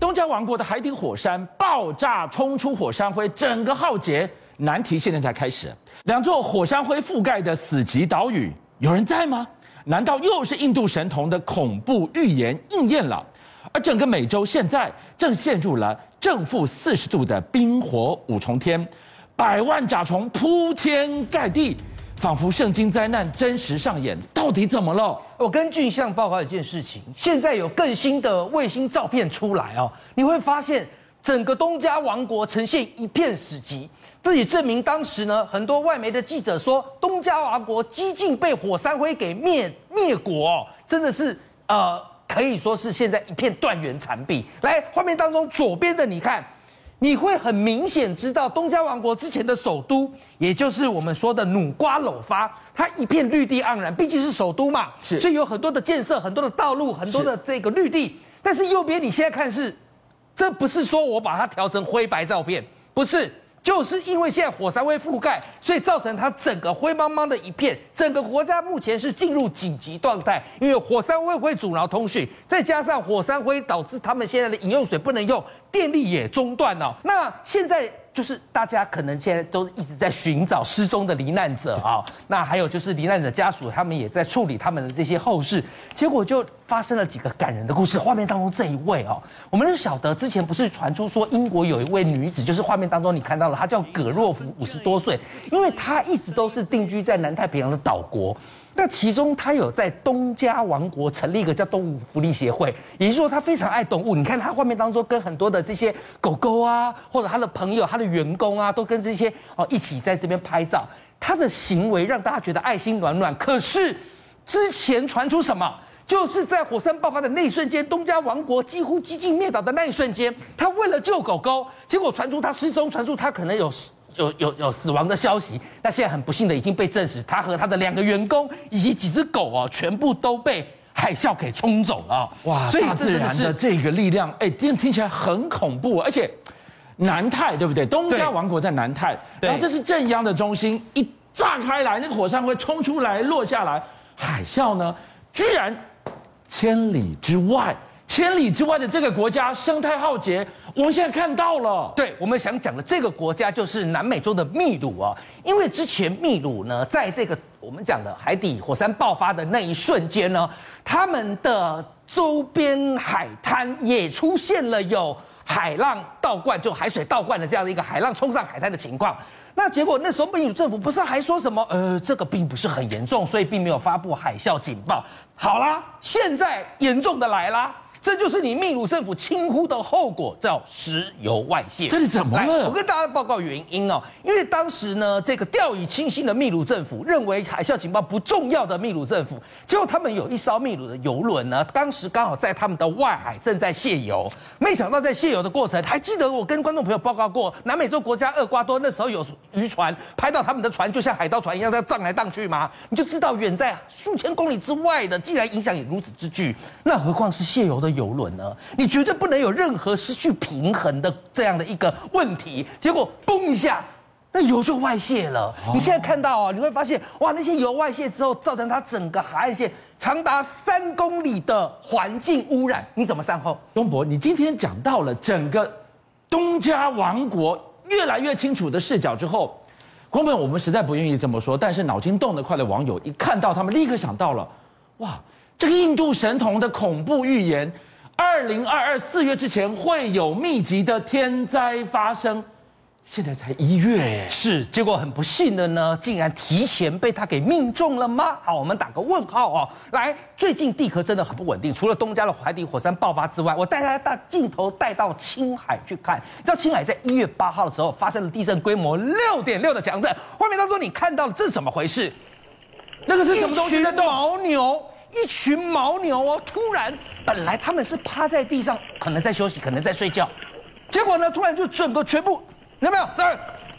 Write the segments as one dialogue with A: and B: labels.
A: 东加王国的海底火山爆炸，冲出火山灰，整个浩劫。难题现在才开始。两座火山灰覆盖的死寂岛屿，有人在吗？难道又是印度神童的恐怖预言应验了？而整个美洲现在正陷入了正负四十度的冰火五重天，百万甲虫铺天盖地，仿佛圣经灾难真实上演。到底怎么了？
B: 我跟俊相报告一件事情，现在有更新的卫星照片出来哦，你会发现整个东加王国呈现一片死寂。自己证明当时呢，很多外媒的记者说东加王国几近被火山灰给灭灭国哦，真的是呃可以说是现在一片断垣残壁。来，画面当中左边的你看，你会很明显知道东加王国之前的首都，也就是我们说的努瓜娄发，它一片绿地盎然，毕竟是首都嘛，
A: 是，
B: 所以有很多的建设，很多的道路，很多的这个绿地。但是右边你现在看是，这不是说我把它调成灰白照片，不是。就是因为现在火山灰覆盖，所以造成它整个灰茫茫的一片，整个国家目前是进入紧急状态，因为火山灰会阻挠通讯，再加上火山灰导致他们现在的饮用水不能用，电力也中断了。那现在。就是大家可能现在都一直在寻找失踪的罹难者啊，那还有就是罹难者家属，他们也在处理他们的这些后事，结果就发生了几个感人的故事。画面当中这一位哦，我们都晓得之前不是传出说英国有一位女子，就是画面当中你看到了，她叫葛若夫，五十多岁，因为她一直都是定居在南太平洋的岛国。那其中，他有在东家王国成立一个叫动物福利协会，也就是说，他非常爱动物。你看他画面当中跟很多的这些狗狗啊，或者他的朋友、他的员工啊，都跟这些哦一起在这边拍照。他的行为让大家觉得爱心暖暖。可是之前传出什么？就是在火山爆发的那一瞬间，东家王国几乎几近灭岛的那一瞬间，他为了救狗狗，结果传出他失踪，传出他可能有。有有有死亡的消息，那现在很不幸的已经被证实，他和他的两个员工以及几只狗哦，全部都被海啸给冲走了。
A: 哇，所以大自然的这个力量，哎，听听起来很恐怖，而且南泰对不对？东加王国在南泰，然后这是震央的中心，一炸开来，那个火山会冲出来落下来，海啸呢，居然千里之外。千里之外的这个国家生态浩劫，我们现在看到了。
B: 对，我们想讲的这个国家就是南美洲的秘鲁啊，因为之前秘鲁呢，在这个我们讲的海底火山爆发的那一瞬间呢，他们的周边海滩也出现了有海浪倒灌，就海水倒灌的这样的一个海浪冲上海滩的情况。那结果那时候秘鲁政府不是还说什么？呃，这个并不是很严重，所以并没有发布海啸警报。好啦，现在严重的来啦。这就是你秘鲁政府轻忽的后果，叫石油外泄。
A: 这里怎么了？
B: 我跟大家报告原因哦，因为当时呢，这个掉以轻心的秘鲁政府认为海啸警报不重要的秘鲁政府，结果他们有一艘秘鲁的油轮呢，当时刚好在他们的外海正在卸油，没想到在卸油的过程，还记得我跟观众朋友报告过，南美洲国家厄瓜多那时候有渔船拍到他们的船就像海盗船一样在荡来荡去吗？你就知道远在数千公里之外的，竟然影响也如此之巨，那何况是卸油的。油轮呢？你绝对不能有任何失去平衡的这样的一个问题。结果嘣一下，那油就外泄了。你现在看到啊，你会发现哇，那些油外泄之后，造成它整个海岸线长达三公里的环境污染。你怎么善后？
A: 东博，你今天讲到了整个东加王国越来越清楚的视角之后，我们实在不愿意这么说，但是脑筋动得快的网友一看到，他们立刻想到了，哇。这个印度神童的恐怖预言，二零二二四月之前会有密集的天灾发生，现在才一月，
B: 是，结果很不幸的呢，竟然提前被他给命中了吗？好，我们打个问号哦。来，最近地壳真的很不稳定，除了东家的海底火山爆发之外，我带大家把镜头带到青海去看，你知道青海在一月八号的时候发生了地震规模六点六的强震，画面当中你看到了这是怎么回事？
A: 那个是什么东西在动？
B: 牦牛。一群牦牛哦，突然本来他们是趴在地上，可能在休息，可能在睡觉，结果呢，突然就整个全部，有没有？那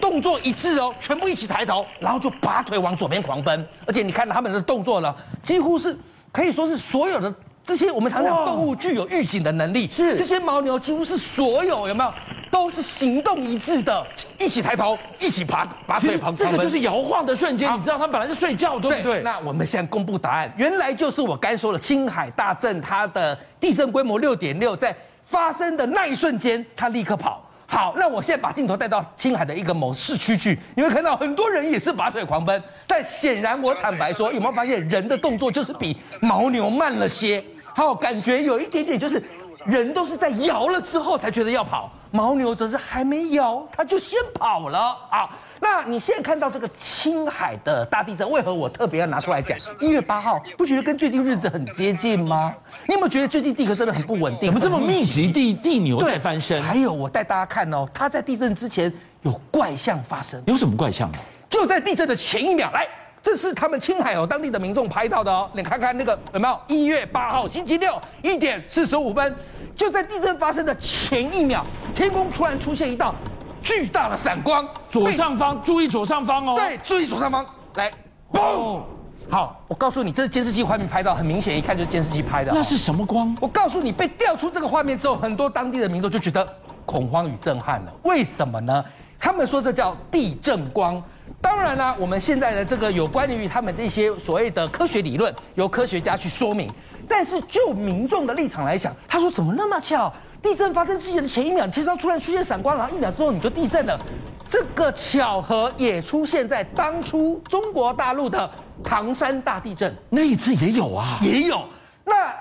B: 动作一致哦，全部一起抬头，然后就拔腿往左边狂奔，而且你看到他们的动作呢，几乎是可以说是所有的。这些我们常讲动物具有预警的能力，是这些牦牛几乎是所有有没有都是行动一致的，一起抬头，一起爬拔腿旁。
A: 这个就是摇晃的瞬间，你知道他们本来是睡觉，对不对？
B: 那我们现在公布答案，原来就是我刚才说的青海大震，它的地震规模六点六，在发生的那一瞬间，他立刻跑。好，那我现在把镜头带到青海的一个某市区去，你会看到很多人也是拔腿狂奔。但显然，我坦白说，有没有发现人的动作就是比牦牛慢了些？好，感觉有一点点就是人都是在摇了之后才觉得要跑，牦牛则是还没有，它就先跑了。啊。那你现在看到这个青海的大地震，为何我特别要拿出来讲？一月八号，不觉得跟最近日子很接近吗？你有没有觉得最近地壳真的很不稳定？
A: 怎么这么密集？地地牛在翻身。
B: 还有，我带大家看哦，它在地震之前有怪象发生。
A: 有什么怪象呢？
B: 就在地震的前一秒，来，这是他们青海有当地的民众拍到的哦。你看看那个有没有？一月八号星期六一点四十五分，就在地震发生的前一秒，天空突然出现一道。巨大的闪光，
A: 左上方，注意左上方哦。
B: 对，注意左上方，来，嘣、哦！好，我告诉你，这是监视器画面拍到，很明显，一看就是监视器拍的。
A: 那是什么光？
B: 我告诉你，被调出这个画面之后，很多当地的民众就觉得恐慌与震撼了。为什么呢？他们说这叫地震光。当然啦，我们现在的这个有关于他们的一些所谓的科学理论，由科学家去说明。但是就民众的立场来讲，他说怎么那么巧？地震发生之前的前一秒，天上突然出现闪光，然后一秒之后你就地震了。这个巧合也出现在当初中国大陆的唐山大地震
A: 那一次也有啊，
B: 也有。那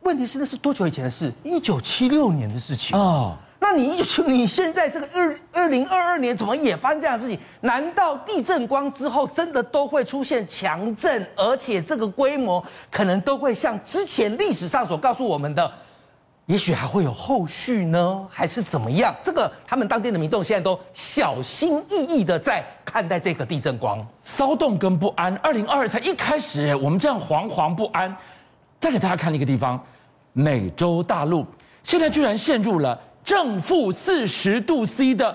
B: 问题是那是多久以前的事？一九七六年的事情哦。那你一九七，你现在这个二二零二二年怎么也发生这样的事情？难道地震光之后真的都会出现强震，而且这个规模可能都会像之前历史上所告诉我们的？也许还会有后续呢，还是怎么样？这个他们当地的民众现在都小心翼翼的在看待这个地震光，
A: 骚动跟不安。二零二二才一开始，我们这样惶惶不安。再给大家看一个地方，美洲大陆现在居然陷入了正负四十度 C 的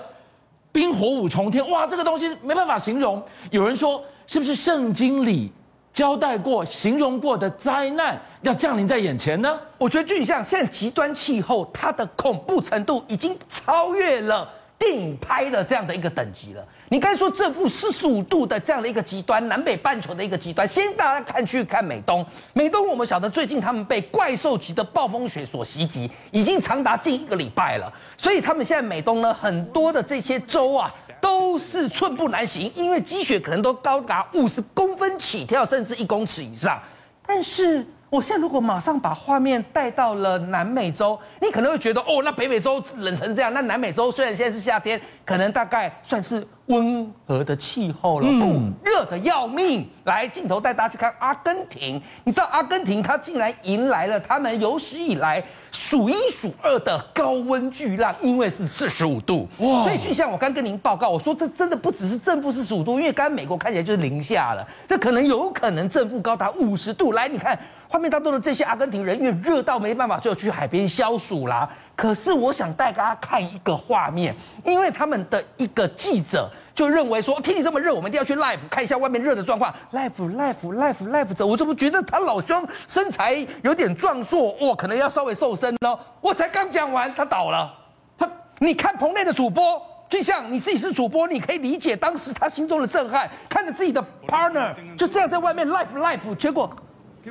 A: 冰火五重天。哇，这个东西没办法形容。有人说，是不是圣经里？交代过、形容过的灾难要降临在眼前呢？
B: 我觉得就像现在极端气候，它的恐怖程度已经超越了电影拍的这样的一个等级了。你该说正负四十五度的这样的一个极端，南北半球的一个极端。先大家看去看美东，美东我们晓得最近他们被怪兽级的暴风雪所袭击，已经长达近一个礼拜了。所以他们现在美东呢，很多的这些州啊。都是寸步难行，因为积雪可能都高达五十公分起跳，甚至一公尺以上。但是，我现在如果马上把画面带到了南美洲，你可能会觉得，哦，那北美洲冷成这样，那南美洲虽然现在是夏天，可能大概算是。温和的气候了，不热的要命。来，镜头带大家去看阿根廷。你知道阿根廷，它竟然迎来了他们有史以来数一数二的高温巨浪，因为是四十五度。哇！所以就像我刚跟您报告，我说这真的不只是正负四十五度，因为刚刚美国看起来就是零下了，这可能有可能正负高达五十度。来，你看画面当中的这些阿根廷人，因为热到没办法，就去海边消暑啦。可是我想带大家看一个画面，因为他们的一个记者。就认为说天气这么热，我们一定要去 live 看一下外面热的状况。live live live live 走，我怎么觉得他老兄身材有点壮硕，哇，可能要稍微瘦身呢？我才刚讲完，他倒了。他，你看棚内的主播，就像你自己是主播，你可以理解当时他心中的震撼，看着自己的 partner 就这样在外面 live live，结果，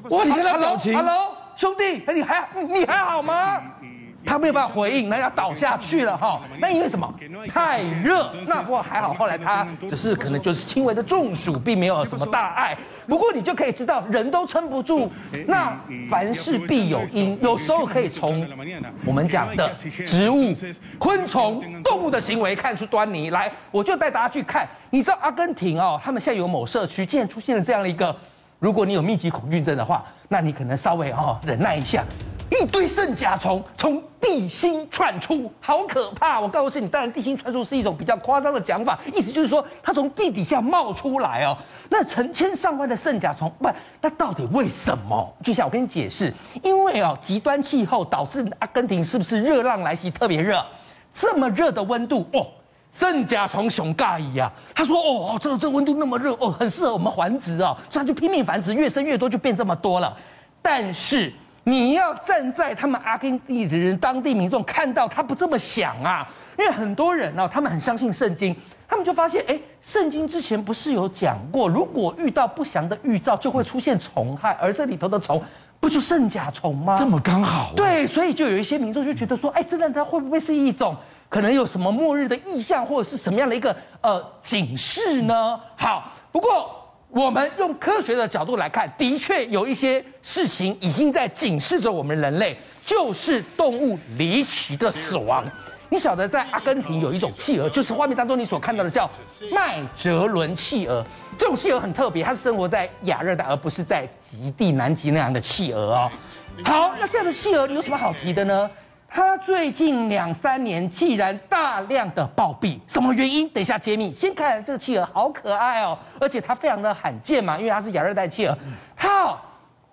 A: 我，你看他表情
B: ，Hello，兄弟，你还你还好吗？他没有办法回应，那要倒下去了哈。那因为什么？太热。那不过还好，后来他只是可能就是轻微的中暑，并没有什么大碍。不过你就可以知道，人都撑不住。那凡事必有因，有时候可以从我们讲的植物、昆虫、动物的行为看出端倪来。我就带大家去看，你知道阿根廷哦，他们现在有某社区竟然出现了这样的一个，如果你有密集恐惧症的话，那你可能稍微哦忍耐一下。一堆圣甲虫从地心窜出，好可怕！我告诉你，当然地心窜出是一种比较夸张的讲法，意思就是说它从地底下冒出来哦。那成千上万的圣甲虫，不，那到底为什么？就像我跟你解释，因为哦，极端气候导致阿根廷是不是热浪来袭特别热？这么热的温度哦，圣甲虫熊尬一样。他说哦，这这温度那么热哦，很适合我们繁殖哦，所以它就拼命繁殖，越生越多，就变这么多了。但是。你要站在他们阿根廷的人、当地民众看到他不这么想啊，因为很多人呢、哦，他们很相信圣经，他们就发现，哎，圣经之前不是有讲过，如果遇到不祥的预兆，就会出现虫害，而这里头的虫不就圣甲虫吗？
A: 这么刚好。
B: 对，所以就有一些民众就觉得说，哎，这让它会不会是一种可能有什么末日的意象，或者是什么样的一个呃警示呢？好，不过我们用科学的角度来看，的确有一些事情已经在警示着我们人类，就是动物离奇的死亡。你晓得，在阿根廷有一种企鹅，就是画面当中你所看到的叫麦哲伦企鹅。这种企鹅很特别，它是生活在亚热带，而不是在极地南极那样的企鹅哦。好，那这样的企鹅有什么好提的呢？它最近两三年竟然大量的暴毙，什么原因？等一下揭秘。先看这个企鹅，好可爱哦，而且它非常的罕见嘛，因为它是亚热带企鹅，它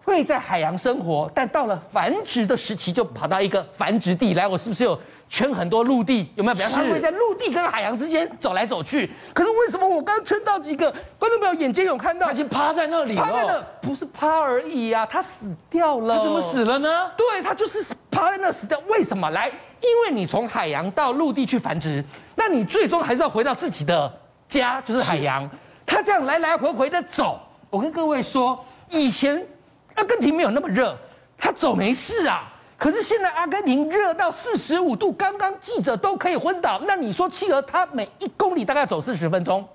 B: 会在海洋生活，但到了繁殖的时期就跑到一个繁殖地来。我是不是有？圈很多陆地有没有？比方说，它会在陆地跟海洋之间走来走去。可是为什么我刚刚圈到几个观众朋友眼睛有看到？
A: 他已经趴在那里了。
B: 趴在那不是趴而已啊，他死掉了。
A: 他怎么死了呢？
B: 对，他就是趴在那死掉。为什么？来，因为你从海洋到陆地去繁殖，那你最终还是要回到自己的家，就是海洋。他这样来来回回的走，我跟各位说，以前阿根廷没有那么热，他走没事啊。可是现在阿根廷热到四十五度，刚刚记者都可以昏倒。那你说企鹅它每一公里大概走四十分钟，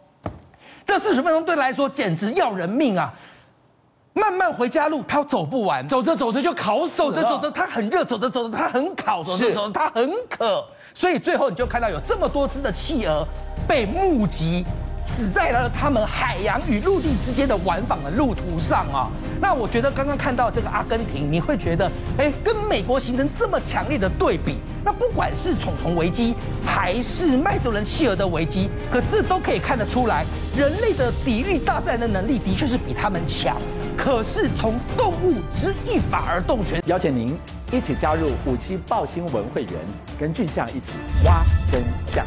B: 这四十分钟对他来说简直要人命啊！慢慢回家路它走不完，
A: 走着走着就烤死了。
B: 走着走着它很热，走着走着它很烤，走着走着它很渴，所以最后你就看到有这么多只的企鹅被目击。死在了他们海洋与陆地之间的往返的路途上啊！那我觉得刚刚看到这个阿根廷，你会觉得，哎，跟美国形成这么强烈的对比。那不管是虫虫危机，还是麦哲伦企鹅的危机，可这都可以看得出来，人类的抵御大自然的能力的确是比他们强。可是从动物之一法而动全，
C: 邀请您一起加入五七爆新闻会员，跟俊相一起挖真相。